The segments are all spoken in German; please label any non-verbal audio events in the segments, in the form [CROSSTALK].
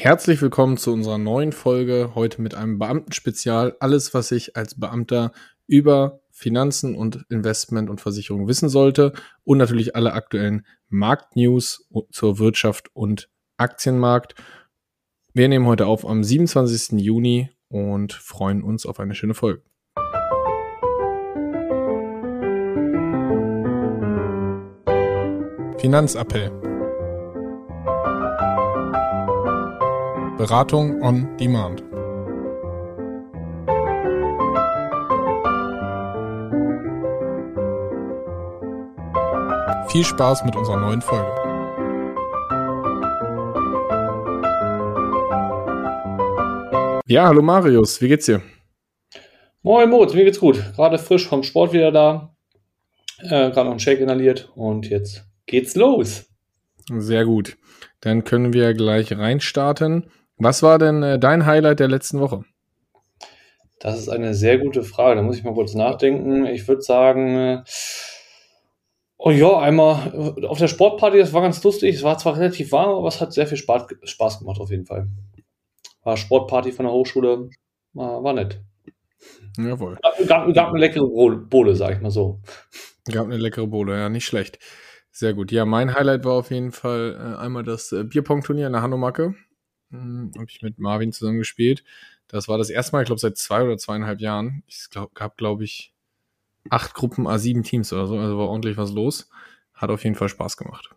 Herzlich willkommen zu unserer neuen Folge. Heute mit einem Beamtenspezial. Alles, was ich als Beamter über Finanzen und Investment und Versicherung wissen sollte. Und natürlich alle aktuellen Marktnews zur Wirtschaft und Aktienmarkt. Wir nehmen heute auf am 27. Juni und freuen uns auf eine schöne Folge. Finanzappell Beratung on Demand. Viel Spaß mit unserer neuen Folge. Ja, hallo Marius, wie geht's dir? Moin Moritz, mir geht's gut. Gerade frisch vom Sport wieder da. Äh, Gerade noch einen Shake inhaliert und jetzt geht's los. Sehr gut. Dann können wir gleich reinstarten. Was war denn äh, dein Highlight der letzten Woche? Das ist eine sehr gute Frage. Da muss ich mal kurz nachdenken. Ich würde sagen, äh, oh ja, einmal auf der Sportparty, das war ganz lustig. Es war zwar relativ warm, aber es hat sehr viel Spaß, gemacht auf jeden Fall. War Sportparty von der Hochschule, war, war nett. Jawohl. Gab, gab eine leckere Bohle, sag ich mal so. Gab eine leckere Bohle, ja, nicht schlecht. Sehr gut. Ja, mein Highlight war auf jeden Fall äh, einmal das äh, Bierpong-Turnier in der Hanomacke. Hm, habe ich mit Marvin zusammen gespielt. Das war das erste Mal, ich glaube, seit zwei oder zweieinhalb Jahren. Es glaub, gab, glaube ich, acht Gruppen, A7 Teams oder so. Also war ordentlich was los. Hat auf jeden Fall Spaß gemacht.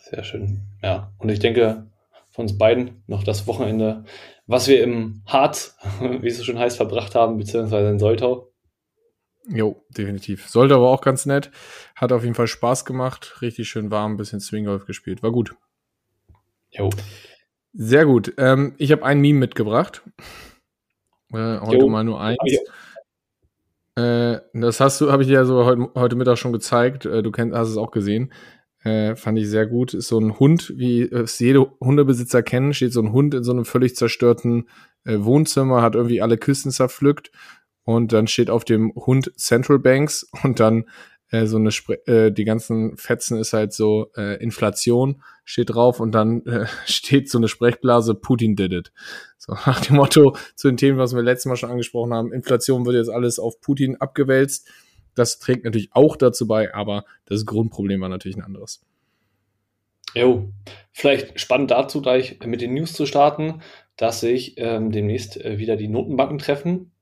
Sehr schön. Ja, und ich denke, von uns beiden noch das Wochenende, was wir im Harz, [LAUGHS] wie es so schön heißt, verbracht haben, beziehungsweise in Soltau. Jo, definitiv. Sollte aber auch ganz nett. Hat auf jeden Fall Spaß gemacht. Richtig schön warm, ein bisschen Swinggolf gespielt. War gut. Jo. Sehr gut. Ähm, ich habe ein Meme mitgebracht. Äh, heute jo. mal nur eins. Äh, das hast du, habe ich dir ja so heute, heute Mittag schon gezeigt. Äh, du kennst, hast es auch gesehen. Äh, fand ich sehr gut. Ist so ein Hund, wie es jede Hundebesitzer kennen, steht so ein Hund in so einem völlig zerstörten äh, Wohnzimmer, hat irgendwie alle Küssen zerpflückt und dann steht auf dem Hund Central Banks und dann äh, so eine Spre äh, die ganzen Fetzen ist halt so äh, Inflation steht drauf und dann äh, [LAUGHS] steht so eine Sprechblase Putin did it. So [LAUGHS] nach dem Motto zu den Themen, was wir letztes Mal schon angesprochen haben, Inflation wird jetzt alles auf Putin abgewälzt. Das trägt natürlich auch dazu bei, aber das Grundproblem war natürlich ein anderes. Jo, vielleicht spannend dazu gleich mit den News zu starten, dass sich ähm, demnächst äh, wieder die Notenbanken treffen.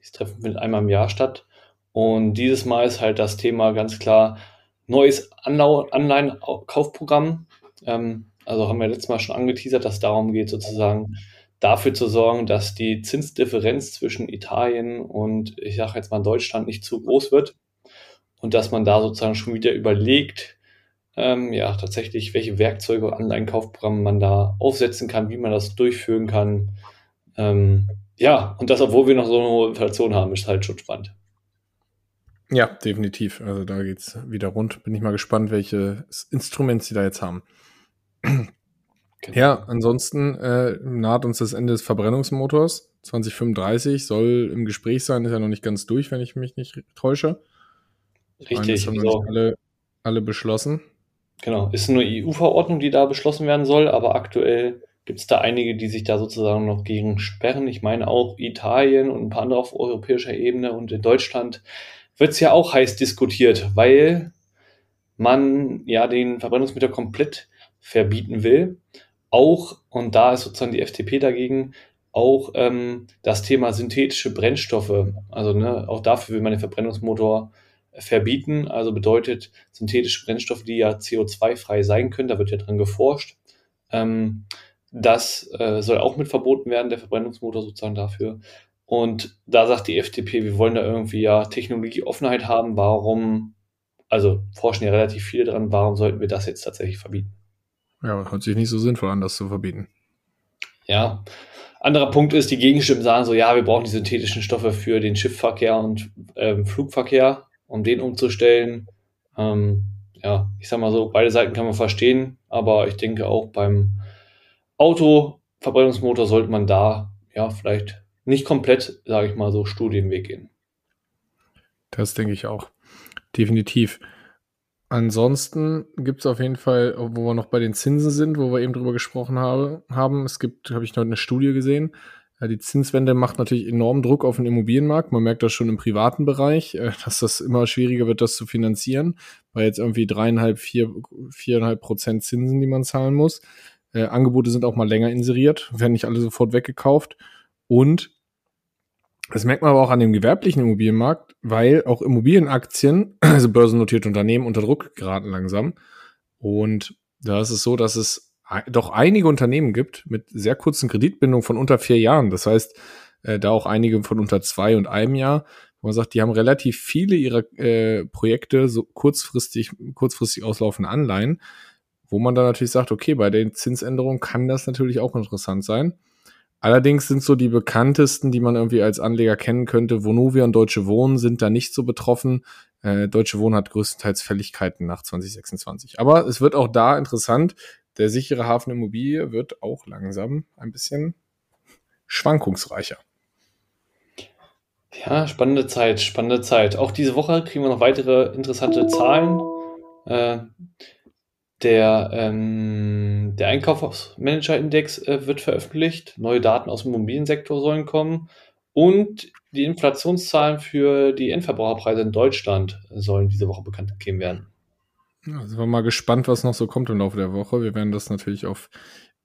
Dieses Treffen findet einmal im Jahr statt und dieses Mal ist halt das Thema ganz klar neues Anleihen-Kaufprogramm. Ähm, also haben wir letztes Mal schon angeteasert, dass darum geht, sozusagen dafür zu sorgen, dass die Zinsdifferenz zwischen Italien und ich sage jetzt mal Deutschland nicht zu groß wird und dass man da sozusagen schon wieder überlegt, ähm, ja, tatsächlich, welche Werkzeuge und Anleihenkaufprogramme man da aufsetzen kann, wie man das durchführen kann. Ähm, ja, und das, obwohl wir noch so eine hohe Inflation haben, ist halt schon spannend. Ja, definitiv. Also da geht's wieder rund. Bin ich mal gespannt, welche Instrumente sie da jetzt haben. Genau. Ja, ansonsten äh, naht uns das Ende des Verbrennungsmotors. 2035 soll im Gespräch sein, ist ja noch nicht ganz durch, wenn ich mich nicht täusche. Richtig. Meine, das haben so. alle, alle beschlossen. Genau, ist eine EU-Verordnung, die da beschlossen werden soll, aber aktuell gibt es da einige, die sich da sozusagen noch gegen sperren. Ich meine auch Italien und ein paar andere auf europäischer Ebene und in Deutschland wird es ja auch heiß diskutiert, weil man ja den Verbrennungsmittel komplett verbieten will. Auch, und da ist sozusagen die FDP dagegen, auch ähm, das Thema synthetische Brennstoffe. Also ne, auch dafür will man den Verbrennungsmotor verbieten. Also bedeutet synthetische Brennstoffe, die ja CO2-frei sein können, da wird ja dran geforscht. Ähm, das äh, soll auch mit verboten werden, der Verbrennungsmotor sozusagen dafür. Und da sagt die FDP, wir wollen da irgendwie ja Technologieoffenheit haben. Warum, also forschen ja relativ viele dran, warum sollten wir das jetzt tatsächlich verbieten? Ja, hört sich nicht so sinnvoll an, das zu verbieten. Ja. Anderer Punkt ist, die Gegenstimmen sagen so, ja, wir brauchen die synthetischen Stoffe für den Schiffverkehr und ähm, Flugverkehr, um den umzustellen. Ähm, ja, ich sag mal so, beide Seiten kann man verstehen, aber ich denke auch beim Autoverbrennungsmotor sollte man da ja vielleicht nicht komplett, sage ich mal so, Studienweg gehen. Das denke ich auch. Definitiv. Ansonsten gibt es auf jeden Fall, wo wir noch bei den Zinsen sind, wo wir eben drüber gesprochen habe, haben, es gibt, habe ich noch eine Studie gesehen, ja, die Zinswende macht natürlich enormen Druck auf den Immobilienmarkt. Man merkt das schon im privaten Bereich, äh, dass das immer schwieriger wird, das zu finanzieren, weil jetzt irgendwie dreieinhalb, vier, viereinhalb Prozent Zinsen, die man zahlen muss. Äh, Angebote sind auch mal länger inseriert, werden nicht alle sofort weggekauft. Und das merkt man aber auch an dem gewerblichen Immobilienmarkt, weil auch Immobilienaktien, [CLEARS THROAT] also börsennotierte Unternehmen, unter Druck geraten langsam. Und da ist es so, dass es doch einige Unternehmen gibt mit sehr kurzen Kreditbindungen von unter vier Jahren. Das heißt, äh, da auch einige von unter zwei und einem Jahr, wo man sagt, die haben relativ viele ihrer äh, Projekte so kurzfristig, kurzfristig auslaufende Anleihen, wo man dann natürlich sagt, okay, bei den Zinsänderungen kann das natürlich auch interessant sein. Allerdings sind so die bekanntesten, die man irgendwie als Anleger kennen könnte, Vonovia und Deutsche Wohnen sind da nicht so betroffen. Äh, Deutsche Wohnen hat größtenteils Fälligkeiten nach 2026. Aber es wird auch da interessant. Der sichere Hafen Immobilie wird auch langsam ein bisschen schwankungsreicher. Ja, spannende Zeit, spannende Zeit. Auch diese Woche kriegen wir noch weitere interessante Zahlen. Äh, der, ähm, der Einkaufsmanager-Index äh, wird veröffentlicht. Neue Daten aus dem Immobiliensektor sollen kommen. Und die Inflationszahlen für die Endverbraucherpreise in Deutschland sollen diese Woche bekannt gegeben werden. Ja, sind wir mal gespannt, was noch so kommt im Laufe der Woche. Wir werden das natürlich auf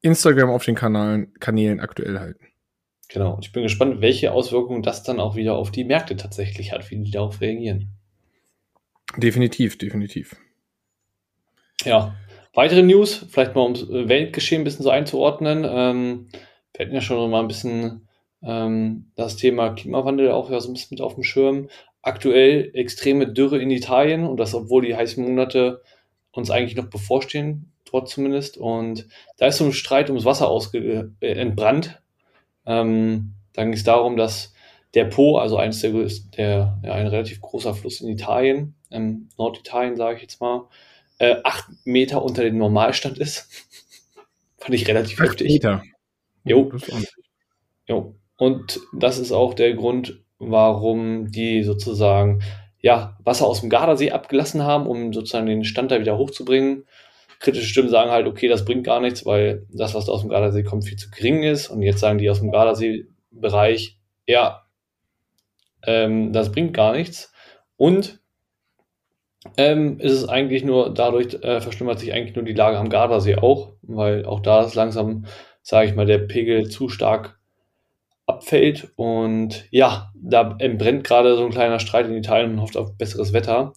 Instagram auf den Kanalen, Kanälen aktuell halten. Genau. Und ich bin gespannt, welche Auswirkungen das dann auch wieder auf die Märkte tatsächlich hat, wie die darauf reagieren. Definitiv, definitiv. Ja, Weitere News, vielleicht mal ums Weltgeschehen ein bisschen so einzuordnen. Ähm, wir hatten ja schon mal ein bisschen ähm, das Thema Klimawandel auch ja so ein bisschen mit auf dem Schirm. Aktuell extreme Dürre in Italien und das, obwohl die heißen Monate uns eigentlich noch bevorstehen, dort zumindest. Und da ist so ein Streit ums Wasser ausge äh, entbrannt. Ähm, dann ging es darum, dass der Po, also eines der, der ja, ein relativ großer Fluss in Italien, ähm, Norditalien sage ich jetzt mal, äh, acht Meter unter dem Normalstand ist. [LAUGHS] Fand ich relativ acht heftig. Meter. Jo. jo. Und das ist auch der Grund, warum die sozusagen ja, Wasser aus dem Gardasee abgelassen haben, um sozusagen den Stand da wieder hochzubringen. Kritische Stimmen sagen halt, okay, das bringt gar nichts, weil das, was da aus dem Gardasee kommt, viel zu gering ist. Und jetzt sagen die aus dem Gardasee-Bereich, ja, ähm, das bringt gar nichts. Und ähm, ist es eigentlich nur, dadurch äh, verschlimmert sich eigentlich nur die Lage am Gardasee auch, weil auch da ist langsam, sage ich mal, der Pegel zu stark abfällt. Und ja, da entbrennt gerade so ein kleiner Streit in Italien und hofft auf besseres Wetter.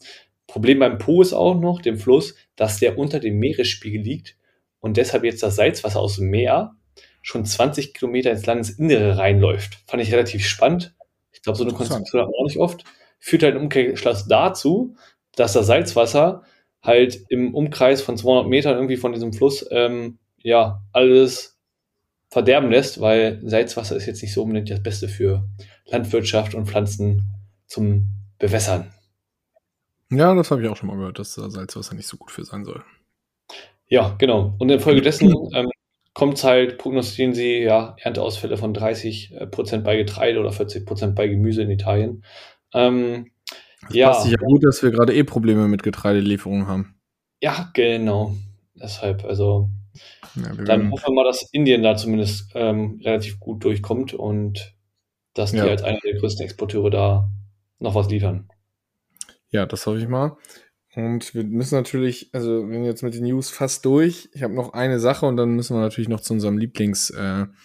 Problem beim Po ist auch noch, dem Fluss, dass der unter dem Meeresspiegel liegt und deshalb jetzt das Salzwasser aus dem Meer schon 20 Kilometer ins Landesinnere reinläuft. Fand ich relativ spannend. Ich glaube, so eine Konstruktion auch nicht oft. Führt halt im Umkehrschluss dazu, dass das Salzwasser halt im Umkreis von 200 Metern irgendwie von diesem Fluss ähm, ja alles verderben lässt, weil Salzwasser ist jetzt nicht so unbedingt das Beste für Landwirtschaft und Pflanzen zum Bewässern. Ja, das habe ich auch schon mal gehört, dass Salzwasser nicht so gut für sein soll. Ja, genau. Und infolgedessen [CLEARS THROAT] ähm, kommt es halt, prognostizieren sie ja Ernteausfälle von 30 äh, Prozent bei Getreide oder 40 Prozent bei Gemüse in Italien. Ähm, das ja. passt sich ja gut, dass wir gerade eh Probleme mit Getreidelieferungen haben. Ja, genau. Deshalb, also ja, dann hoffen wir mal, dass Indien da zumindest ähm, relativ gut durchkommt und dass die ja. als einer der größten Exporteure da noch was liefern. Ja, das hoffe ich mal. Und wir müssen natürlich, also wir sind jetzt mit den News fast durch. Ich habe noch eine Sache und dann müssen wir natürlich noch zu unserem Lieblings-CEO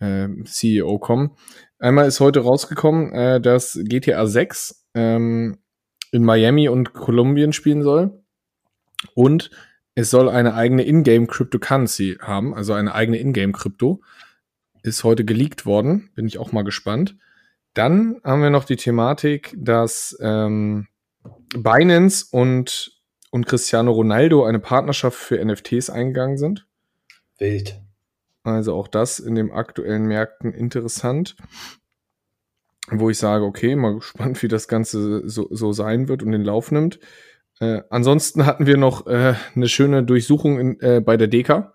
äh, äh, kommen. Einmal ist heute rausgekommen, äh, dass GTA 6 ähm, in Miami und Kolumbien spielen soll. Und es soll eine eigene Ingame Cryptocurrency haben, also eine eigene Ingame Krypto. Ist heute geleakt worden, bin ich auch mal gespannt. Dann haben wir noch die Thematik, dass ähm, Binance und, und Cristiano Ronaldo eine Partnerschaft für NFTs eingegangen sind. Wild. Also auch das in den aktuellen Märkten interessant wo ich sage, okay, mal gespannt, wie das Ganze so, so sein wird und den Lauf nimmt. Äh, ansonsten hatten wir noch äh, eine schöne Durchsuchung in, äh, bei der DECA.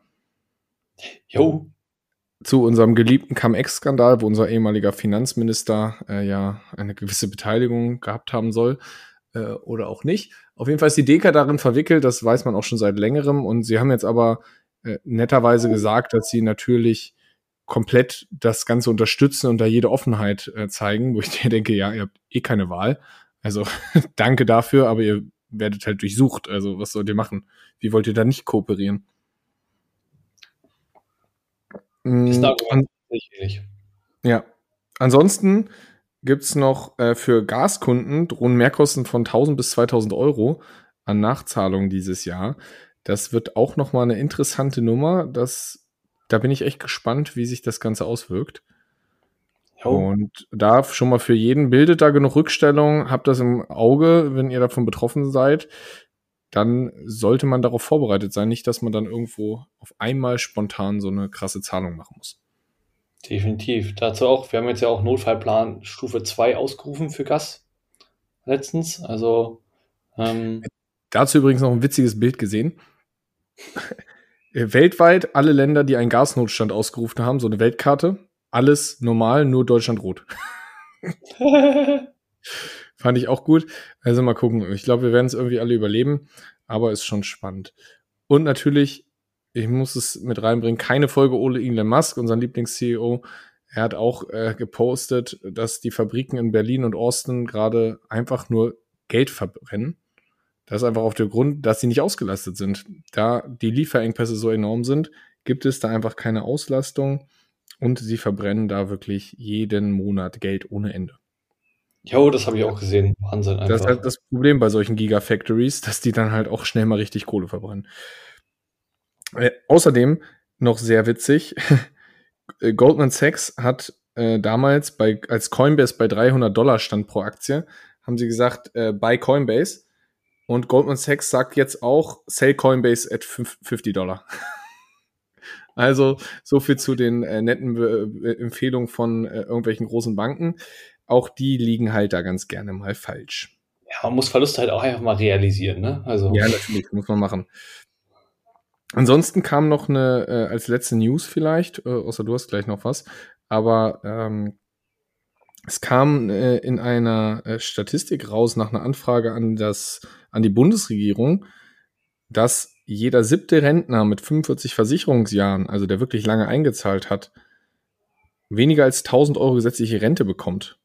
Jo. Zu unserem geliebten Cum-Ex-Skandal, wo unser ehemaliger Finanzminister äh, ja eine gewisse Beteiligung gehabt haben soll. äh, oder auch nicht. Auf jeden Fall ist die Deka darin verwickelt, das weiß man auch schon seit längerem. Und sie haben jetzt aber äh, netterweise gesagt, dass sie natürlich komplett das Ganze unterstützen und da jede Offenheit äh, zeigen, wo ich dir [LAUGHS] denke, ja, ihr habt eh keine Wahl. Also [LAUGHS] danke dafür, aber ihr werdet halt durchsucht. Also was sollt ihr machen? Wie wollt ihr da nicht kooperieren? Ist ein Argument, ja. Ansonsten gibt's noch äh, für Gaskunden drohen Mehrkosten von 1000 bis 2000 Euro an Nachzahlungen dieses Jahr. Das wird auch noch mal eine interessante Nummer. Das, da bin ich echt gespannt, wie sich das Ganze auswirkt. Jo. Und da schon mal für jeden bildet da genug Rückstellung, habt das im Auge, wenn ihr davon betroffen seid, dann sollte man darauf vorbereitet sein, nicht, dass man dann irgendwo auf einmal spontan so eine krasse Zahlung machen muss. Definitiv. Dazu auch, wir haben jetzt ja auch Notfallplan Stufe 2 ausgerufen für Gas letztens. Also ähm, dazu übrigens noch ein witziges Bild gesehen. Weltweit alle Länder, die einen Gasnotstand ausgerufen haben, so eine Weltkarte, alles normal, nur Deutschland rot. [LAUGHS] Fand ich auch gut. Also mal gucken. Ich glaube, wir werden es irgendwie alle überleben, aber ist schon spannend. Und natürlich ich muss es mit reinbringen, keine Folge ohne Elon Musk, unseren Lieblings-CEO. Er hat auch äh, gepostet, dass die Fabriken in Berlin und Austin gerade einfach nur Geld verbrennen. Das ist einfach auf der Grund, dass sie nicht ausgelastet sind. Da die Lieferengpässe so enorm sind, gibt es da einfach keine Auslastung und sie verbrennen da wirklich jeden Monat Geld ohne Ende. Jo, das habe ich auch gesehen. Wahnsinn einfach. Das ist halt das Problem bei solchen Gigafactories, dass die dann halt auch schnell mal richtig Kohle verbrennen. Äh, außerdem noch sehr witzig, [LAUGHS] Goldman Sachs hat äh, damals bei, als Coinbase bei 300 Dollar stand pro Aktie, haben sie gesagt, äh, buy Coinbase. Und Goldman Sachs sagt jetzt auch, sell Coinbase at 50 Dollar. [LAUGHS] also so viel zu den äh, netten Be Empfehlungen von äh, irgendwelchen großen Banken. Auch die liegen halt da ganz gerne mal falsch. Ja, man muss Verluste halt auch einfach mal realisieren, ne? Also. Ja, natürlich, muss man machen. Ansonsten kam noch eine, äh, als letzte News vielleicht, äh, außer du hast gleich noch was, aber ähm, es kam äh, in einer äh, Statistik raus nach einer Anfrage an, das, an die Bundesregierung, dass jeder siebte Rentner mit 45 Versicherungsjahren, also der wirklich lange eingezahlt hat, weniger als 1000 Euro gesetzliche Rente bekommt.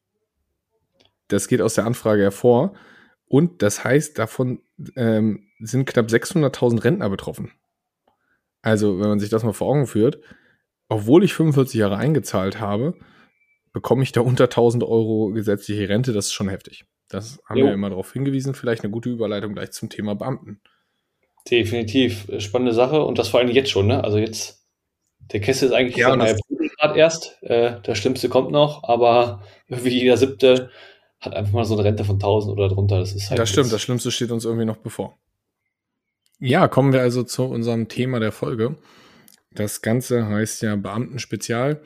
Das geht aus der Anfrage hervor. Und das heißt, davon ähm, sind knapp 600.000 Rentner betroffen. Also, wenn man sich das mal vor Augen führt, obwohl ich 45 Jahre eingezahlt habe, bekomme ich da unter 1000 Euro gesetzliche Rente. Das ist schon heftig. Das haben jo. wir immer darauf hingewiesen. Vielleicht eine gute Überleitung gleich zum Thema Beamten. Definitiv. Spannende Sache. Und das vor allem jetzt schon. Ne? Also jetzt, der Kessel ist eigentlich ja, gerade erst. Äh, das Schlimmste kommt noch. Aber wie jeder Siebte hat einfach mal so eine Rente von 1000 oder drunter. Das ist halt. Das stimmt. Das Schlimmste steht uns irgendwie noch bevor. Ja, kommen wir also zu unserem Thema der Folge. Das Ganze heißt ja Beamtenspezial.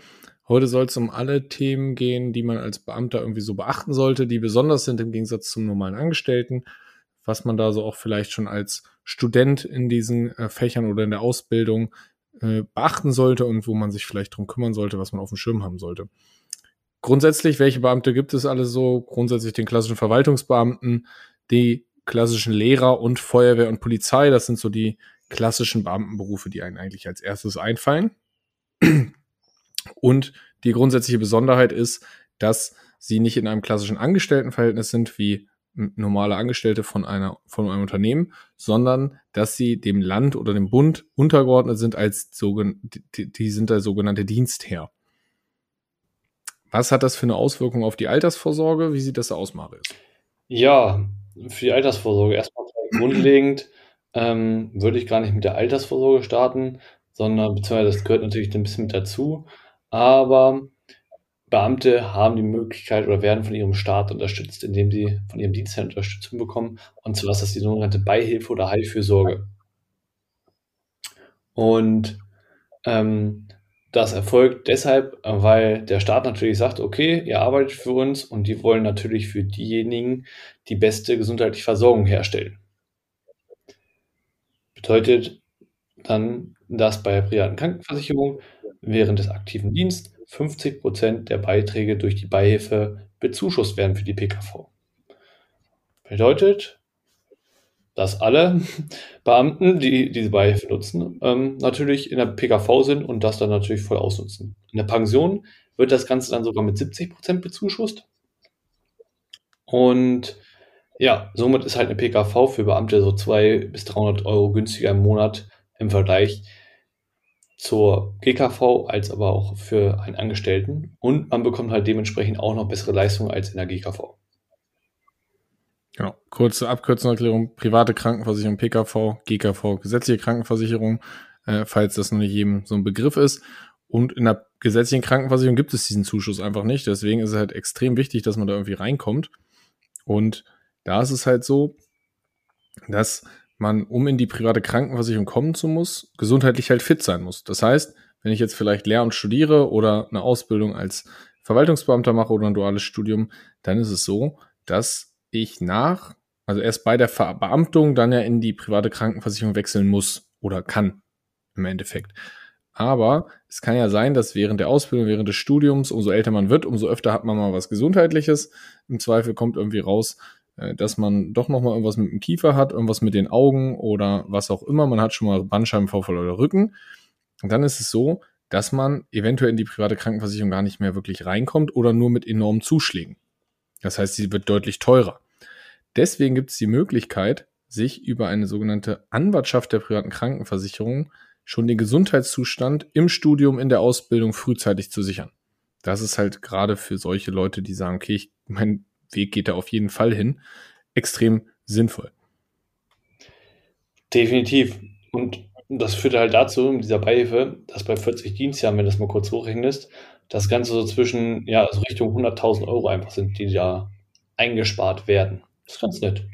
Heute soll es um alle Themen gehen, die man als Beamter irgendwie so beachten sollte, die besonders sind im Gegensatz zum normalen Angestellten, was man da so auch vielleicht schon als Student in diesen äh, Fächern oder in der Ausbildung äh, beachten sollte und wo man sich vielleicht drum kümmern sollte, was man auf dem Schirm haben sollte. Grundsätzlich, welche Beamte gibt es alle so? Grundsätzlich den klassischen Verwaltungsbeamten, die klassischen Lehrer und Feuerwehr und Polizei. Das sind so die klassischen Beamtenberufe, die einem eigentlich als erstes einfallen. Und die grundsätzliche Besonderheit ist, dass sie nicht in einem klassischen Angestelltenverhältnis sind wie normale Angestellte von einer von einem Unternehmen, sondern dass sie dem Land oder dem Bund untergeordnet sind als die, die sind der sogenannte Dienstherr. Was hat das für eine Auswirkung auf die Altersvorsorge? Wie sieht das aus, Marius? Ja, für die Altersvorsorge erstmal grundlegend ähm, würde ich gar nicht mit der Altersvorsorge starten, sondern beziehungsweise das gehört natürlich ein bisschen mit dazu, aber Beamte haben die Möglichkeit oder werden von ihrem Staat unterstützt, indem sie von ihrem Dienstherrn Unterstützung bekommen. Und zwar ist das die sogenannte Beihilfe oder Heilfürsorge. Und ähm, das erfolgt deshalb, weil der Staat natürlich sagt, okay, ihr arbeitet für uns und die wollen natürlich für diejenigen die beste gesundheitliche Versorgung herstellen. Bedeutet dann, dass bei der privaten Krankenversicherung während des aktiven Dienstes 50 Prozent der Beiträge durch die Beihilfe bezuschusst werden für die PKV. Bedeutet, dass alle [LAUGHS] Beamten, die diese Beihilfe nutzen, ähm, natürlich in der PKV sind und das dann natürlich voll ausnutzen. In der Pension wird das Ganze dann sogar mit 70 Prozent bezuschusst. Und ja, somit ist halt eine PKV für Beamte so 200 bis 300 Euro günstiger im Monat im Vergleich zur GKV als aber auch für einen Angestellten. Und man bekommt halt dementsprechend auch noch bessere Leistungen als in der GKV. Genau. Kurze Abkürzungserklärung. Private Krankenversicherung, PKV, GKV, gesetzliche Krankenversicherung, äh, falls das noch nicht jedem so ein Begriff ist. Und in der gesetzlichen Krankenversicherung gibt es diesen Zuschuss einfach nicht. Deswegen ist es halt extrem wichtig, dass man da irgendwie reinkommt. Und da ist es halt so, dass man, um in die private Krankenversicherung kommen zu muss, gesundheitlich halt fit sein muss. Das heißt, wenn ich jetzt vielleicht Lehr- und studiere oder eine Ausbildung als Verwaltungsbeamter mache oder ein duales Studium, dann ist es so, dass ich nach, also erst bei der Verbeamtung dann ja in die private Krankenversicherung wechseln muss oder kann im Endeffekt. Aber es kann ja sein, dass während der Ausbildung, während des Studiums, umso älter man wird, umso öfter hat man mal was Gesundheitliches. Im Zweifel kommt irgendwie raus, dass man doch nochmal irgendwas mit dem Kiefer hat, irgendwas mit den Augen oder was auch immer. Man hat schon mal Bandscheibenvorfall oder Rücken. Und dann ist es so, dass man eventuell in die private Krankenversicherung gar nicht mehr wirklich reinkommt oder nur mit enormen Zuschlägen. Das heißt, sie wird deutlich teurer. Deswegen gibt es die Möglichkeit, sich über eine sogenannte Anwartschaft der privaten Krankenversicherung schon den Gesundheitszustand im Studium, in der Ausbildung frühzeitig zu sichern. Das ist halt gerade für solche Leute, die sagen, okay, ich, mein Weg geht da auf jeden Fall hin, extrem sinnvoll. Definitiv. Und das führt halt dazu, in dieser Beihilfe, dass bei 40 Dienstjahren, wenn du das mal kurz hochrechnest, das Ganze so zwischen, ja, also Richtung 100.000 Euro einfach sind, die da eingespart werden. Das ist ganz nett.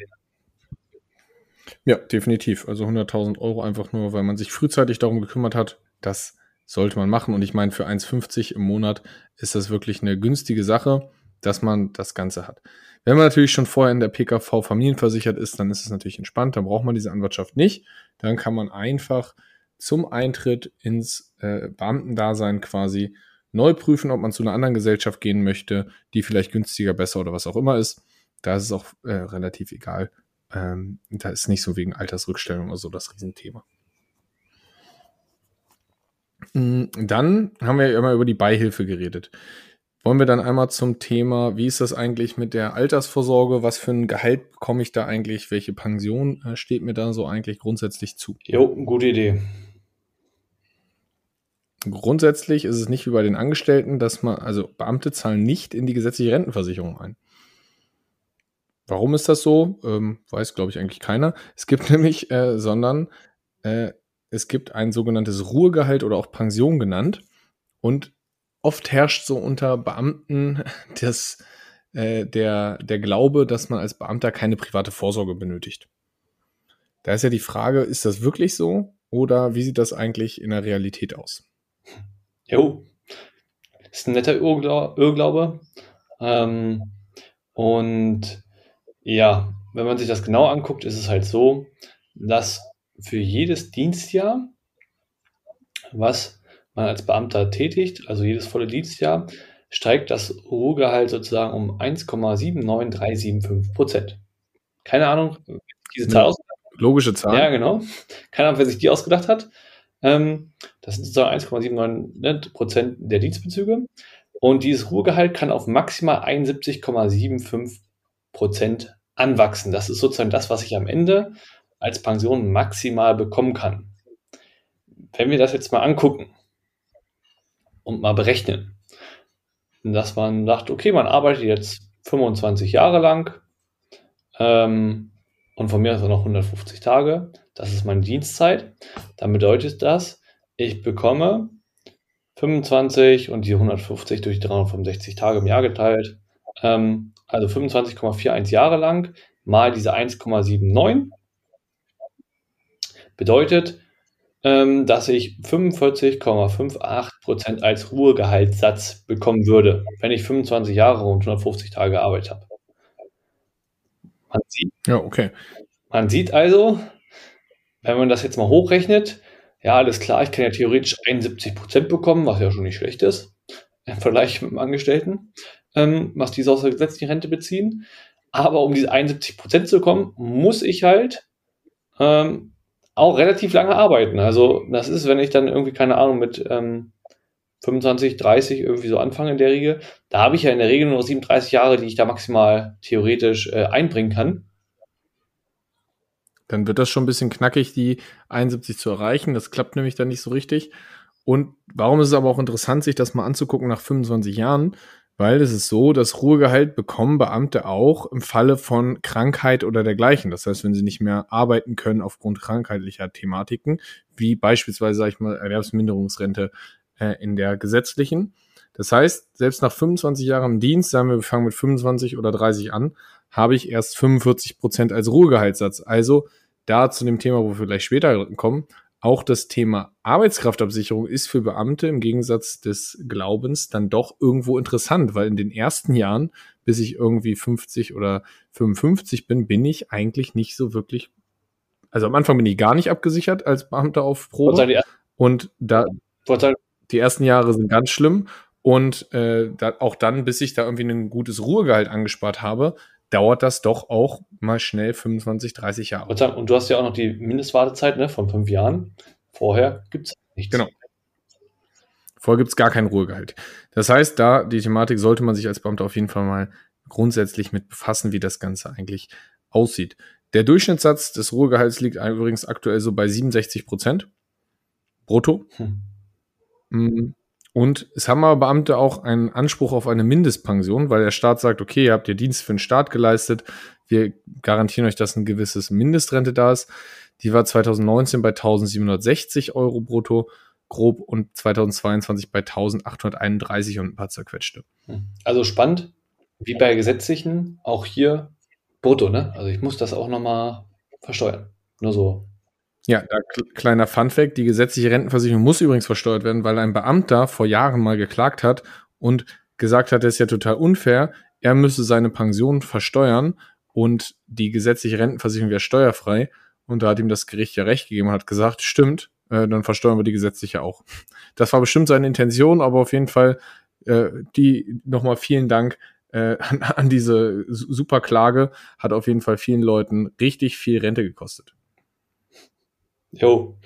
Ja, definitiv. Also 100.000 Euro einfach nur, weil man sich frühzeitig darum gekümmert hat. Das sollte man machen. Und ich meine, für 1,50 im Monat ist das wirklich eine günstige Sache, dass man das Ganze hat. Wenn man natürlich schon vorher in der PKV familienversichert ist, dann ist es natürlich entspannt. Dann braucht man diese Anwartschaft nicht. Dann kann man einfach zum Eintritt ins äh, Beamtendasein quasi neu prüfen, ob man zu einer anderen Gesellschaft gehen möchte, die vielleicht günstiger, besser oder was auch immer ist. Da ist es auch äh, relativ egal. Ähm, da ist nicht so wegen Altersrückstellung oder so das Riesenthema. Mm, dann haben wir ja immer über die Beihilfe geredet. Wollen wir dann einmal zum Thema, wie ist das eigentlich mit der Altersvorsorge? Was für ein Gehalt bekomme ich da eigentlich? Welche Pension äh, steht mir da so eigentlich grundsätzlich zu? Jo, gute Idee. Grundsätzlich ist es nicht wie bei den Angestellten, dass man, also Beamte zahlen nicht in die gesetzliche Rentenversicherung ein. Warum ist das so? Ähm, weiß, glaube ich, eigentlich keiner. Es gibt [LAUGHS] nämlich, äh, sondern äh, es gibt ein sogenanntes Ruhegehalt oder auch Pension genannt. Und oft herrscht so unter Beamten das, äh, der, der Glaube, dass man als Beamter keine private Vorsorge benötigt. Da ist ja die Frage, ist das wirklich so? Oder wie sieht das eigentlich in der Realität aus? Jo, ist ein netter Irrglaube. Ähm, und ja, wenn man sich das genau anguckt, ist es halt so, dass für jedes Dienstjahr, was man als Beamter tätigt, also jedes volle Dienstjahr, steigt das Ruhegehalt sozusagen um 1,79375 Prozent. Keine Ahnung, diese Zahl ausgedacht Logische Zahl. Ja, genau. Keine Ahnung, wer sich die ausgedacht hat. Ähm, das sind sozusagen 1,79 Prozent der Dienstbezüge. Und dieses Ruhegehalt kann auf maximal 71,75 Prozent anwachsen. Das ist sozusagen das, was ich am Ende als Pension maximal bekommen kann. Wenn wir das jetzt mal angucken und mal berechnen, dass man sagt, okay, man arbeitet jetzt 25 Jahre lang ähm, und von mir aus noch 150 Tage, das ist meine Dienstzeit, dann bedeutet das, ich bekomme 25 und die 150 durch 365 Tage im Jahr geteilt, ähm, also 25,41 Jahre lang, mal diese 1,79 bedeutet, ähm, dass ich 45,58% als Ruhegehaltssatz bekommen würde, wenn ich 25 Jahre und 150 Tage gearbeitet habe. Man sieht, ja, okay. man sieht also, wenn man das jetzt mal hochrechnet, ja, alles klar, ich kann ja theoretisch 71% bekommen, was ja schon nicht schlecht ist, im Vergleich mit dem Angestellten ähm, was diese aus der gesetzlichen Rente beziehen. Aber um diese 71 Prozent zu kommen, muss ich halt ähm, auch relativ lange arbeiten. Also das ist, wenn ich dann irgendwie, keine Ahnung, mit ähm, 25, 30 irgendwie so anfange in der Regel, da habe ich ja in der Regel nur noch 37 Jahre, die ich da maximal theoretisch äh, einbringen kann. Dann wird das schon ein bisschen knackig, die 71 zu erreichen. Das klappt nämlich dann nicht so richtig. Und warum ist es aber auch interessant, sich das mal anzugucken nach 25 Jahren? Weil es ist so, dass Ruhegehalt bekommen Beamte auch im Falle von Krankheit oder dergleichen. Das heißt, wenn sie nicht mehr arbeiten können aufgrund krankheitlicher Thematiken, wie beispielsweise, sage ich mal, Erwerbsminderungsrente äh, in der gesetzlichen. Das heißt, selbst nach 25 Jahren im Dienst, sagen wir, wir fangen mit 25 oder 30 an, habe ich erst 45 Prozent als Ruhegehaltssatz. Also da zu dem Thema, wo wir vielleicht später kommen, auch das Thema Arbeitskraftabsicherung ist für Beamte im Gegensatz des Glaubens dann doch irgendwo interessant, weil in den ersten Jahren, bis ich irgendwie 50 oder 55 bin, bin ich eigentlich nicht so wirklich, also am Anfang bin ich gar nicht abgesichert als Beamter auf Probe. Und da die ersten Jahre sind ganz schlimm und äh, da, auch dann, bis ich da irgendwie ein gutes Ruhegehalt angespart habe, dauert das doch auch mal schnell 25, 30 Jahre. Und du hast ja auch noch die Mindestwartezeit ne, von fünf Jahren. Vorher gibt es nichts. Genau. Vorher gibt es gar kein Ruhegehalt. Das heißt, da die Thematik sollte man sich als Beamter auf jeden Fall mal grundsätzlich mit befassen, wie das Ganze eigentlich aussieht. Der Durchschnittssatz des Ruhegehalts liegt übrigens aktuell so bei 67 Prozent brutto. Hm. Und es haben aber Beamte auch einen Anspruch auf eine Mindestpension, weil der Staat sagt, okay, ihr habt ihr Dienst für den Staat geleistet, wir garantieren euch, dass ein gewisses Mindestrente da ist. Die war 2019 bei 1760 Euro brutto grob und 2022 bei 1831 und ein paar zerquetschte. Hm. Also spannend, wie bei gesetzlichen, auch hier brutto, ne? Also ich muss das auch nochmal versteuern. Nur so ja, da kleiner Funfact, die gesetzliche Rentenversicherung muss übrigens versteuert werden, weil ein Beamter vor Jahren mal geklagt hat und gesagt hat, das ist ja total unfair, er müsse seine Pension versteuern und die gesetzliche Rentenversicherung wäre steuerfrei. Und da hat ihm das Gericht ja recht gegeben und hat gesagt, stimmt, äh, dann versteuern wir die gesetzliche auch. Das war bestimmt seine Intention, aber auf jeden Fall äh, die nochmal vielen Dank äh, an, an diese super Klage, hat auf jeden Fall vielen Leuten richtig viel Rente gekostet. Jo.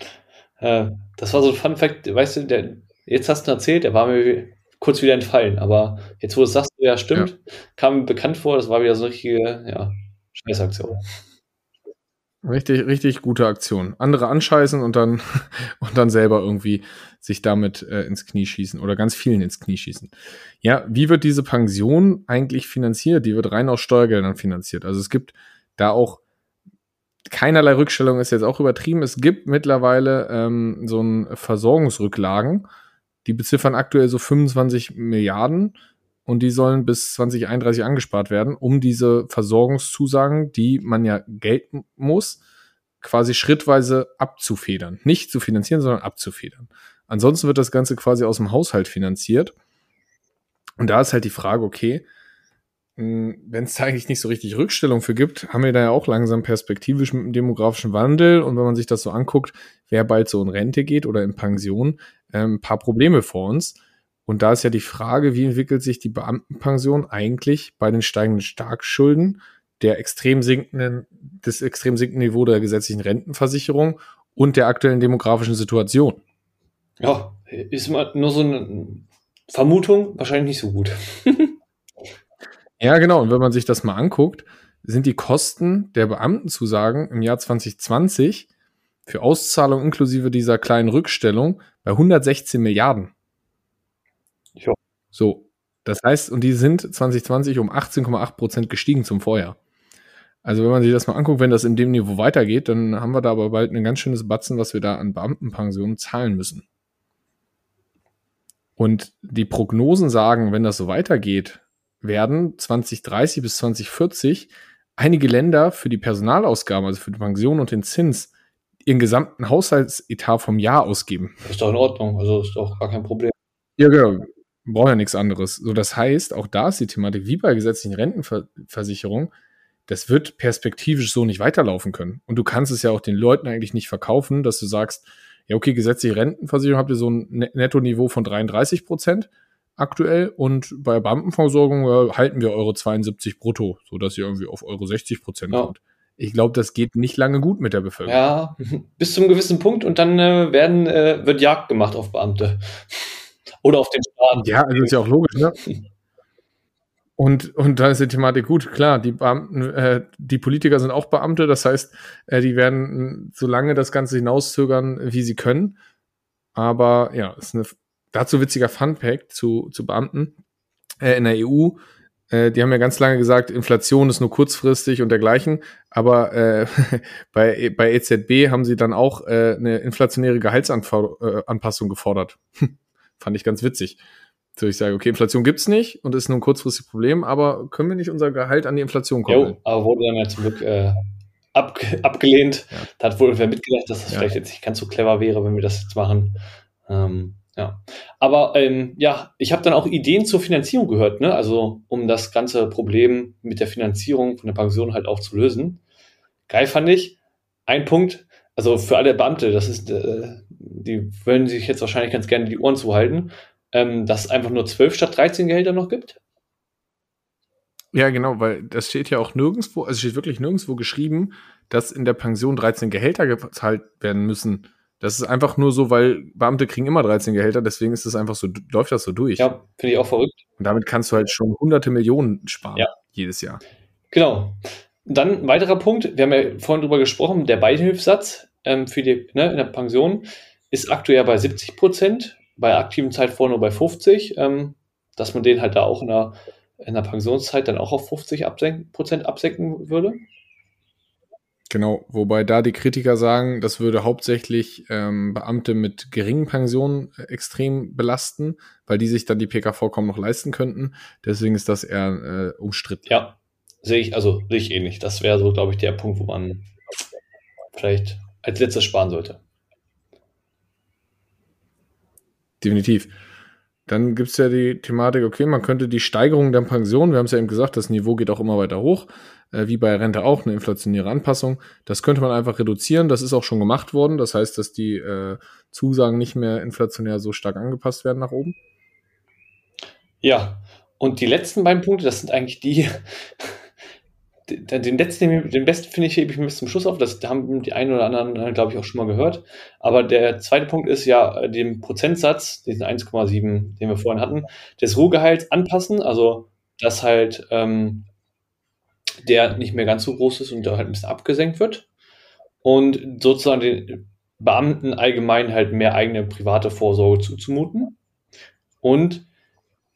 Äh, das war so ein Fun Fact, weißt du, der, jetzt hast du erzählt, der war mir kurz wieder entfallen, aber jetzt, wo du es sagst, ja, stimmt, ja. kam mir bekannt vor, das war wieder so eine richtige, ja, Scheißaktion. Richtig, richtig gute Aktion. Andere anscheißen und dann, [LAUGHS] und dann selber irgendwie sich damit äh, ins Knie schießen oder ganz vielen ins Knie schießen. Ja, wie wird diese Pension eigentlich finanziert? Die wird rein aus Steuergeldern finanziert. Also es gibt da auch keinerlei Rückstellung ist jetzt auch übertrieben. Es gibt mittlerweile ähm, so ein Versorgungsrücklagen, die beziffern aktuell so 25 Milliarden und die sollen bis 2031 angespart werden, um diese Versorgungszusagen, die man ja gelten muss, quasi schrittweise abzufedern. Nicht zu finanzieren, sondern abzufedern. Ansonsten wird das Ganze quasi aus dem Haushalt finanziert. Und da ist halt die Frage, okay, wenn es da eigentlich nicht so richtig Rückstellung für gibt, haben wir da ja auch langsam perspektivisch mit dem demografischen Wandel und wenn man sich das so anguckt, wer bald so in Rente geht oder in Pension, äh, ein paar Probleme vor uns. Und da ist ja die Frage, wie entwickelt sich die Beamtenpension eigentlich bei den steigenden Starkschulden, der extrem sinkenden, des extrem sinkenden Niveau der gesetzlichen Rentenversicherung und der aktuellen demografischen Situation? Ja, ist mal nur so eine Vermutung, wahrscheinlich nicht so gut. [LAUGHS] Ja, genau. Und wenn man sich das mal anguckt, sind die Kosten der Beamtenzusagen im Jahr 2020 für Auszahlung inklusive dieser kleinen Rückstellung bei 116 Milliarden. Ja. So. Das heißt, und die sind 2020 um 18,8 Prozent gestiegen zum Vorjahr. Also wenn man sich das mal anguckt, wenn das in dem Niveau weitergeht, dann haben wir da aber bald ein ganz schönes Batzen, was wir da an Beamtenpensionen zahlen müssen. Und die Prognosen sagen, wenn das so weitergeht, werden 2030 bis 2040 einige Länder für die Personalausgaben, also für die Pension und den Zins, ihren gesamten Haushaltsetat vom Jahr ausgeben. Das ist doch in Ordnung, also ist doch gar kein Problem. Ja, genau. Wir brauchen ja nichts anderes. So, das heißt, auch da ist die Thematik wie bei gesetzlichen Rentenversicherungen, das wird perspektivisch so nicht weiterlaufen können. Und du kannst es ja auch den Leuten eigentlich nicht verkaufen, dass du sagst, ja, okay, gesetzliche Rentenversicherung habt ihr so ein Nettoniveau von 33 Prozent aktuell und bei Beamtenversorgung äh, halten wir Euro 72 brutto, sodass ihr irgendwie auf Euro 60 Prozent ja. kommt. Ich glaube, das geht nicht lange gut mit der Bevölkerung. Ja, [LAUGHS] bis zu einem gewissen Punkt und dann äh, werden, äh, wird Jagd gemacht auf Beamte. [LAUGHS] Oder auf den Staat. Ja, also ist ja auch logisch, ne? [LAUGHS] Und, und da ist die Thematik gut, klar, die Beamten, äh, die Politiker sind auch Beamte, das heißt, äh, die werden so lange das Ganze hinauszögern, wie sie können. Aber ja, ist eine dazu witziger Funfact zu, zu Beamten äh, in der EU. Äh, die haben ja ganz lange gesagt, Inflation ist nur kurzfristig und dergleichen. Aber äh, [LAUGHS] bei, bei EZB haben sie dann auch äh, eine inflationäre Gehaltsanpassung äh, gefordert. [LAUGHS] Fand ich ganz witzig. So ich sage, okay, Inflation gibt's nicht und ist nur ein kurzfristiges Problem, aber können wir nicht unser Gehalt an die Inflation kommen? Jo, aber wurde dann ja zum Glück äh, ab, abgelehnt. Ja. Da hat wohl wer mitgedacht, dass das ja. vielleicht jetzt nicht ganz so clever wäre, wenn wir das jetzt machen. Ähm, ja, aber ähm, ja, ich habe dann auch Ideen zur Finanzierung gehört, ne? Also um das ganze Problem mit der Finanzierung von der Pension halt auch zu lösen. Geil fand ich. Ein Punkt, also für alle Beamte, das ist, äh, die wollen sich jetzt wahrscheinlich ganz gerne die Ohren zuhalten, ähm, dass es einfach nur 12 statt 13 Gehälter noch gibt. Ja, genau, weil das steht ja auch nirgendwo, also steht wirklich nirgendwo geschrieben, dass in der Pension 13 Gehälter gezahlt werden müssen. Das ist einfach nur so, weil Beamte kriegen immer 13 Gehälter, deswegen ist es einfach so, läuft das so durch. Ja, finde ich auch verrückt. Und damit kannst du halt schon hunderte Millionen sparen ja. jedes Jahr. Genau. Dann ein weiterer Punkt, wir haben ja vorhin drüber gesprochen, der Beihilfssatz ähm, für die, ne, in der Pension ist aktuell bei 70 Prozent, bei aktiven Zeit vorher nur bei 50, ähm, dass man den halt da auch in der, in der Pensionszeit dann auch auf 50 Prozent absenken würde. Genau, wobei da die Kritiker sagen, das würde hauptsächlich ähm, Beamte mit geringen Pensionen äh, extrem belasten, weil die sich dann die PKV kaum noch leisten könnten. Deswegen ist das eher äh, umstritten. Ja, sehe ich, also sehe ich ähnlich. Das wäre so, glaube ich, der Punkt, wo man vielleicht als letztes sparen sollte. Definitiv. Dann gibt es ja die Thematik, okay, man könnte die Steigerung der Pension, wir haben es ja eben gesagt, das Niveau geht auch immer weiter hoch äh, wie bei Rente auch, eine inflationäre Anpassung. Das könnte man einfach reduzieren. Das ist auch schon gemacht worden. Das heißt, dass die äh, Zusagen nicht mehr inflationär so stark angepasst werden nach oben. Ja, und die letzten beiden Punkte, das sind eigentlich die, den letzten, den besten finde ich, hebe ich mir bis zum Schluss auf. Das haben die einen oder anderen, äh, glaube ich, auch schon mal gehört. Aber der zweite Punkt ist ja, den Prozentsatz, diesen 1,7, den wir vorhin hatten, des Ruhegehalts anpassen. Also, dass halt ähm, der nicht mehr ganz so groß ist und da halt ein bisschen abgesenkt wird. Und sozusagen den Beamten allgemein halt mehr eigene private Vorsorge zuzumuten. Und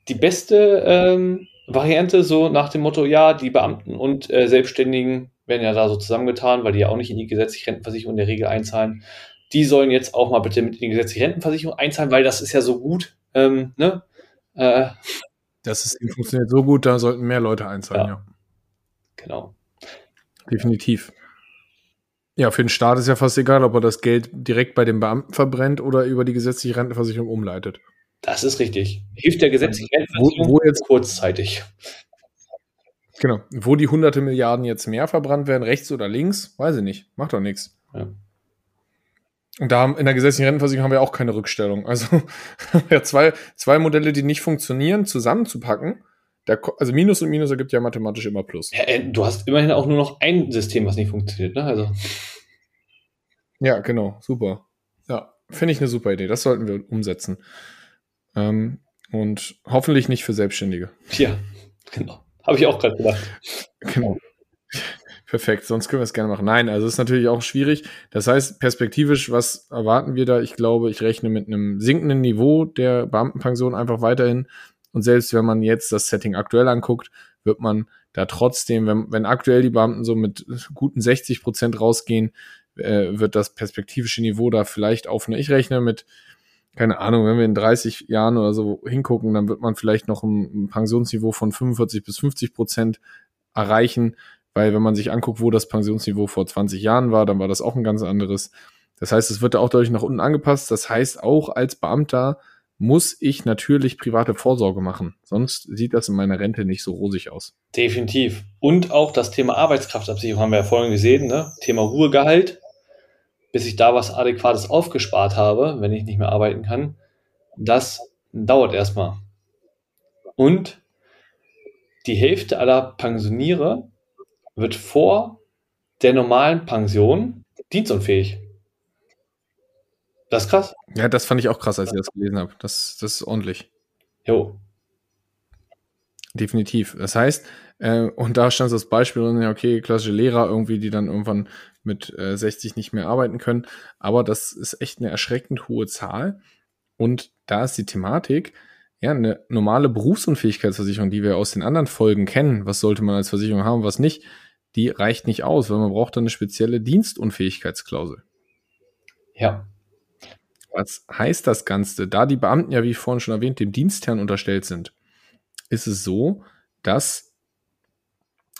die beste ähm, Variante, so nach dem Motto, ja, die Beamten und äh, Selbstständigen werden ja da so zusammengetan, weil die ja auch nicht in die gesetzliche Rentenversicherung in der Regel einzahlen. Die sollen jetzt auch mal bitte mit in die gesetzliche Rentenversicherung einzahlen, weil das ist ja so gut. Ähm, ne? Äh, das ist, funktioniert so gut, da sollten mehr Leute einzahlen, ja. ja. Genau. Definitiv. Ja, für den Staat ist ja fast egal, ob er das Geld direkt bei den Beamten verbrennt oder über die gesetzliche Rentenversicherung umleitet. Das ist richtig. Hilft der gesetzliche Rentenversicherung wo, wo jetzt kurzzeitig. Genau. Wo die hunderte Milliarden jetzt mehr verbrannt werden, rechts oder links, weiß ich nicht. Macht doch nichts. Ja. Und da haben, in der gesetzlichen Rentenversicherung haben wir auch keine Rückstellung. Also [LAUGHS] ja, zwei, zwei Modelle, die nicht funktionieren, zusammenzupacken der, also Minus und Minus ergibt ja mathematisch immer Plus. Ja, äh, du hast immerhin auch nur noch ein System, was nicht funktioniert, ne? Also. Ja, genau, super. Ja, finde ich eine super Idee. Das sollten wir umsetzen. Ähm, und hoffentlich nicht für Selbstständige. Ja, genau. Habe ich auch gerade gedacht. Genau. Perfekt, sonst können wir es gerne machen. Nein, also es ist natürlich auch schwierig. Das heißt, perspektivisch, was erwarten wir da? Ich glaube, ich rechne mit einem sinkenden Niveau der Beamtenpension einfach weiterhin. Und selbst wenn man jetzt das Setting aktuell anguckt, wird man da trotzdem, wenn, wenn aktuell die Beamten so mit guten 60 Prozent rausgehen, äh, wird das perspektivische Niveau da vielleicht auf eine, ich rechne mit, keine Ahnung, wenn wir in 30 Jahren oder so hingucken, dann wird man vielleicht noch ein Pensionsniveau von 45 bis 50 Prozent erreichen, weil wenn man sich anguckt, wo das Pensionsniveau vor 20 Jahren war, dann war das auch ein ganz anderes. Das heißt, es wird da auch deutlich nach unten angepasst. Das heißt, auch als Beamter muss ich natürlich private Vorsorge machen. Sonst sieht das in meiner Rente nicht so rosig aus. Definitiv. Und auch das Thema Arbeitskraftabsicherung haben wir ja vorhin gesehen, ne? Thema Ruhegehalt. Bis ich da was Adäquates aufgespart habe, wenn ich nicht mehr arbeiten kann, das dauert erstmal. Und die Hälfte aller Pensioniere wird vor der normalen Pension dienstunfähig. Das ist krass. Ja, das fand ich auch krass, als ich das gelesen habe. Das, das ist ordentlich. Jo. Definitiv. Das heißt, äh, und da stand das Beispiel, okay, klassische Lehrer irgendwie, die dann irgendwann mit äh, 60 nicht mehr arbeiten können. Aber das ist echt eine erschreckend hohe Zahl. Und da ist die Thematik, ja, eine normale Berufsunfähigkeitsversicherung, die wir aus den anderen Folgen kennen, was sollte man als Versicherung haben, was nicht, die reicht nicht aus, weil man braucht dann eine spezielle Dienstunfähigkeitsklausel. Ja. Was heißt das Ganze? Da die Beamten ja, wie vorhin schon erwähnt, dem Dienstherrn unterstellt sind, ist es so, dass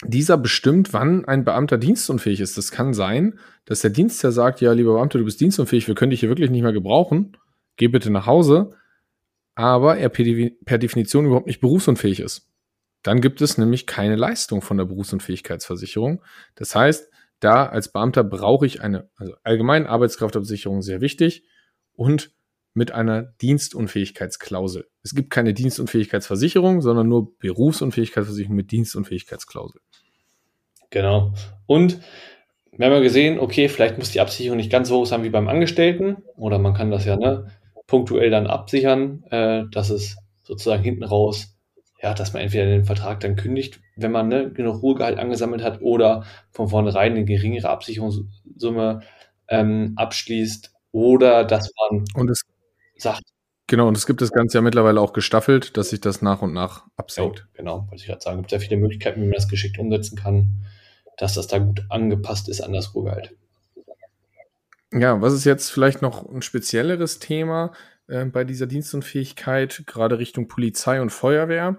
dieser bestimmt, wann ein Beamter dienstunfähig ist. Das kann sein, dass der Dienstherr sagt, ja, lieber Beamter, du bist dienstunfähig, wir können dich hier wirklich nicht mehr gebrauchen, geh bitte nach Hause, aber er per Definition überhaupt nicht berufsunfähig ist. Dann gibt es nämlich keine Leistung von der Berufsunfähigkeitsversicherung. Das heißt, da als Beamter brauche ich eine, also allgemein Arbeitskraftabsicherung sehr wichtig und mit einer Dienstunfähigkeitsklausel. Es gibt keine Dienstunfähigkeitsversicherung, sondern nur Berufsunfähigkeitsversicherung mit Dienstunfähigkeitsklausel. Genau. Und wir haben ja gesehen, okay, vielleicht muss die Absicherung nicht ganz so hoch sein wie beim Angestellten oder man kann das ja ne, punktuell dann absichern, äh, dass es sozusagen hinten raus, ja, dass man entweder den Vertrag dann kündigt, wenn man ne, genug Ruhegehalt angesammelt hat oder von vornherein eine geringere Absicherungssumme ähm, abschließt oder dass man und es, sagt. Genau, und es gibt das Ganze ja mittlerweile auch gestaffelt, dass sich das nach und nach absenkt. Ja, genau, wollte ich gerade sagen. Es gibt sehr viele Möglichkeiten, wie man das geschickt umsetzen kann, dass das da gut angepasst ist an das Ruhegehalt. Ja, was ist jetzt vielleicht noch ein spezielleres Thema äh, bei dieser Dienstunfähigkeit, gerade Richtung Polizei und Feuerwehr?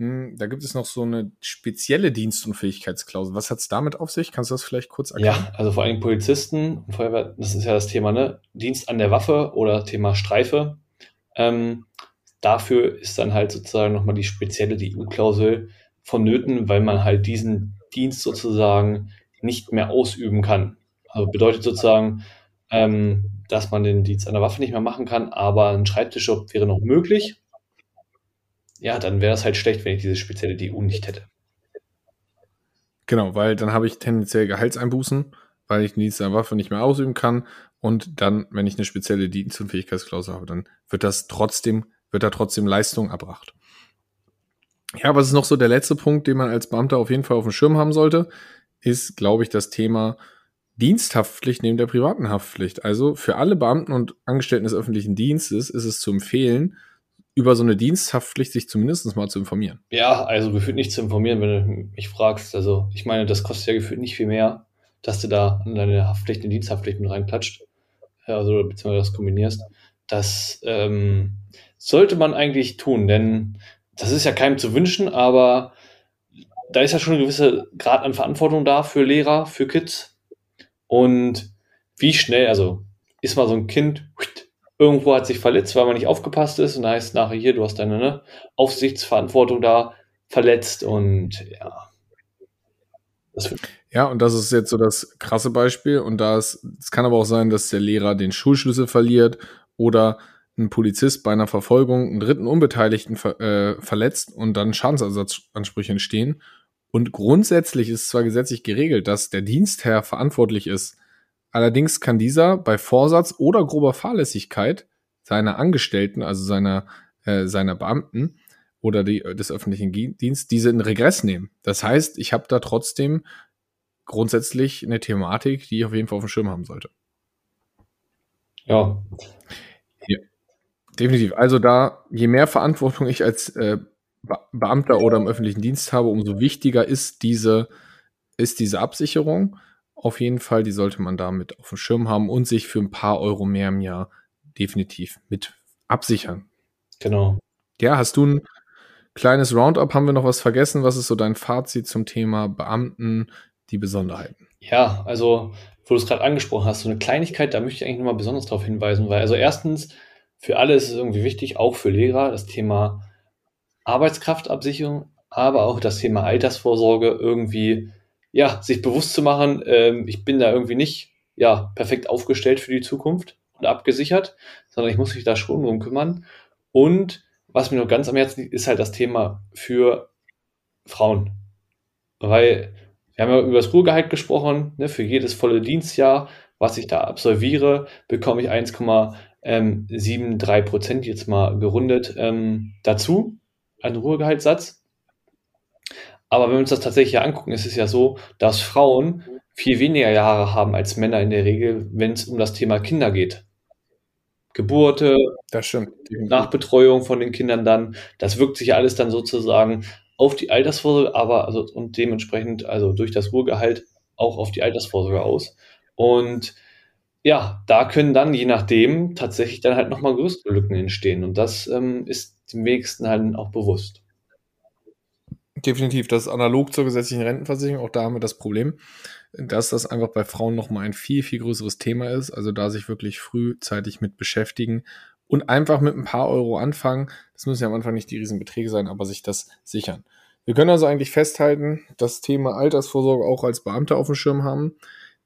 Hm, da gibt es noch so eine spezielle Dienstunfähigkeitsklausel. Was hat es damit auf sich? Kannst du das vielleicht kurz erklären? Ja, also vor allem Polizisten und Feuerwehr, das ist ja das Thema, ne? Dienst an der Waffe oder Thema Streife. Ähm, dafür ist dann halt sozusagen nochmal die spezielle EU-Klausel vonnöten, weil man halt diesen Dienst sozusagen nicht mehr ausüben kann. Also bedeutet sozusagen, ähm, dass man den Dienst an der Waffe nicht mehr machen kann, aber ein Schreibtischjob wäre noch möglich ja, dann wäre es halt schlecht, wenn ich diese spezielle DU nicht hätte. Genau, weil dann habe ich tendenziell Gehaltseinbußen, weil ich den Dienst der Waffe nicht mehr ausüben kann. Und dann, wenn ich eine spezielle Dienst- und Fähigkeitsklausel habe, dann wird das trotzdem, wird da trotzdem Leistung erbracht. Ja, was ist noch so der letzte Punkt, den man als Beamter auf jeden Fall auf dem Schirm haben sollte, ist, glaube ich, das Thema Diensthaftpflicht neben der privaten Haftpflicht. Also für alle Beamten und Angestellten des öffentlichen Dienstes ist es zu empfehlen, über so eine Diensthaftpflicht sich zumindest mal zu informieren. Ja, also gefühlt nicht zu informieren, wenn du mich fragst. Also ich meine, das kostet ja gefühlt nicht viel mehr, dass du da an deine Haftpflicht eine Diensthaftpflicht mit reinklatscht. Also beziehungsweise das kombinierst. Das ähm, sollte man eigentlich tun, denn das ist ja keinem zu wünschen, aber da ist ja schon ein gewisser Grad an Verantwortung da für Lehrer, für Kids. Und wie schnell, also ist mal so ein Kind irgendwo hat sich verletzt, weil man nicht aufgepasst ist und da heißt nachher hier, du hast deine ne, Aufsichtsverantwortung da verletzt und ja. ja, und das ist jetzt so das krasse Beispiel und da es kann aber auch sein, dass der Lehrer den Schulschlüssel verliert oder ein Polizist bei einer Verfolgung einen dritten Unbeteiligten ver äh, verletzt und dann Schadensersatzansprüche entstehen. Und grundsätzlich ist zwar gesetzlich geregelt, dass der Dienstherr verantwortlich ist, Allerdings kann dieser bei Vorsatz oder grober Fahrlässigkeit seiner Angestellten, also seiner, äh, seiner Beamten oder die, des öffentlichen Dienstes, diese in Regress nehmen. Das heißt, ich habe da trotzdem grundsätzlich eine Thematik, die ich auf jeden Fall auf dem Schirm haben sollte. Ja. ja. Definitiv. Also da, je mehr Verantwortung ich als äh, Beamter oder im öffentlichen Dienst habe, umso wichtiger ist diese, ist diese Absicherung auf jeden Fall, die sollte man damit auf dem Schirm haben und sich für ein paar Euro mehr im Jahr definitiv mit absichern. Genau. Ja, hast du ein kleines Roundup? Haben wir noch was vergessen? Was ist so dein Fazit zum Thema Beamten, die Besonderheiten? Ja, also, wo du es gerade angesprochen hast, so eine Kleinigkeit, da möchte ich eigentlich nochmal besonders darauf hinweisen, weil, also erstens, für alle ist es irgendwie wichtig, auch für Lehrer, das Thema Arbeitskraftabsicherung, aber auch das Thema Altersvorsorge irgendwie ja, sich bewusst zu machen, ähm, ich bin da irgendwie nicht ja, perfekt aufgestellt für die Zukunft und abgesichert, sondern ich muss mich da schon drum kümmern. Und was mir noch ganz am Herzen liegt, ist halt das Thema für Frauen. Weil wir haben ja über das Ruhegehalt gesprochen, ne, für jedes volle Dienstjahr, was ich da absolviere, bekomme ich 1,73 Prozent jetzt mal gerundet ähm, dazu, ein Ruhegehaltssatz. Aber wenn wir uns das tatsächlich angucken, ist es ja so, dass Frauen viel weniger Jahre haben als Männer in der Regel, wenn es um das Thema Kinder geht. Geburte. Nachbetreuung von den Kindern dann, das wirkt sich alles dann sozusagen auf die Altersvorsorge, aber also und dementsprechend also durch das Ruhegehalt auch auf die Altersvorsorge aus. Und ja, da können dann je nachdem tatsächlich dann halt nochmal größere Lücken entstehen. Und das ähm, ist dem wenigsten halt auch bewusst. Definitiv, das ist analog zur gesetzlichen Rentenversicherung. Auch da haben wir das Problem, dass das einfach bei Frauen nochmal ein viel, viel größeres Thema ist. Also da sich wirklich frühzeitig mit beschäftigen und einfach mit ein paar Euro anfangen. Das müssen ja am Anfang nicht die Riesenbeträge sein, aber sich das sichern. Wir können also eigentlich festhalten, das Thema Altersvorsorge auch als Beamte auf dem Schirm haben.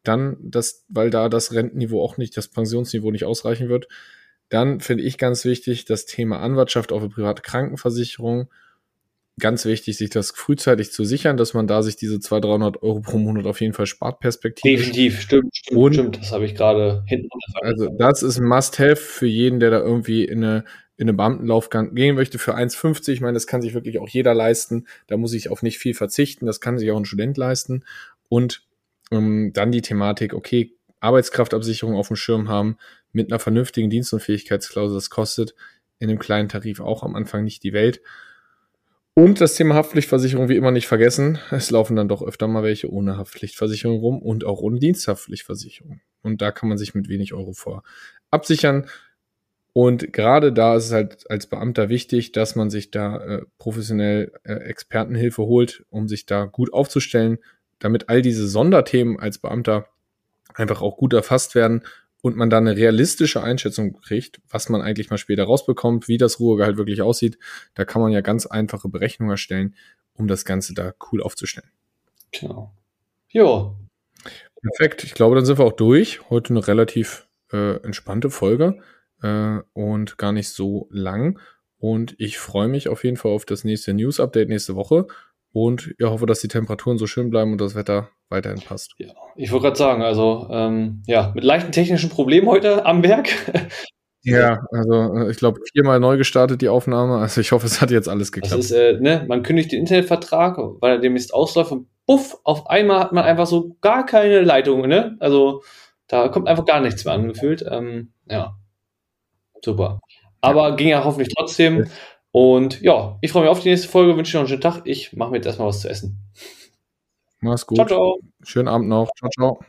Dann, das, weil da das Rentenniveau auch nicht, das Pensionsniveau nicht ausreichen wird. Dann finde ich ganz wichtig das Thema Anwartschaft auf eine private Krankenversicherung ganz wichtig, sich das frühzeitig zu sichern, dass man da sich diese 200, 300 Euro pro Monat auf jeden Fall spart, perspektivisch. Definitiv, stimmt, stimmt, Und, stimmt. Das habe ich gerade hinten. Also das ist ein Must-Have für jeden, der da irgendwie in eine, in eine Beamtenlaufgang gehen möchte für 1,50. Ich meine, das kann sich wirklich auch jeder leisten. Da muss ich auf nicht viel verzichten. Das kann sich auch ein Student leisten. Und ähm, dann die Thematik, okay, Arbeitskraftabsicherung auf dem Schirm haben mit einer vernünftigen Dienstunfähigkeitsklausel. Das kostet in einem kleinen Tarif auch am Anfang nicht die Welt. Und das Thema Haftpflichtversicherung wie immer nicht vergessen. Es laufen dann doch öfter mal welche ohne Haftpflichtversicherung rum und auch ohne Diensthaftpflichtversicherung. Und da kann man sich mit wenig Euro vor absichern. Und gerade da ist es halt als Beamter wichtig, dass man sich da äh, professionell äh, Expertenhilfe holt, um sich da gut aufzustellen, damit all diese Sonderthemen als Beamter einfach auch gut erfasst werden und man dann eine realistische Einschätzung kriegt, was man eigentlich mal später rausbekommt, wie das Ruhegehalt wirklich aussieht, da kann man ja ganz einfache Berechnungen erstellen, um das Ganze da cool aufzustellen. Genau. Jo. Perfekt. Ich glaube, dann sind wir auch durch. Heute eine relativ äh, entspannte Folge äh, und gar nicht so lang. Und ich freue mich auf jeden Fall auf das nächste News-Update nächste Woche und ja, hoffe, dass die Temperaturen so schön bleiben und das Wetter weiterhin passt. Ja, ich wollte gerade sagen, also ähm, ja, mit leichten technischen Problemen heute am Werk. [LAUGHS] Ja, also äh, ich glaube viermal neu gestartet die Aufnahme. Also ich hoffe, es hat jetzt alles geklappt. Ist, äh, ne, man kündigt den Internetvertrag, weil er demnächst ausläuft und buff, auf einmal hat man einfach so gar keine Leitung, ne? Also da kommt einfach gar nichts mehr angefühlt. Ähm, ja, super. Aber ja. ging ja hoffentlich trotzdem. Und ja, ich freue mich auf die nächste Folge, wünsche dir noch einen schönen Tag. Ich mache mir jetzt erstmal was zu essen. Mach's gut. Ciao, ciao. Schönen Abend noch. Ciao, ciao.